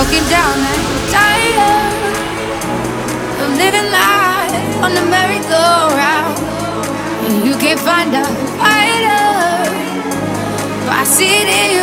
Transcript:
broken down and tired of living life on the merry-go-round. And you can't find a fighter, but I see it in you,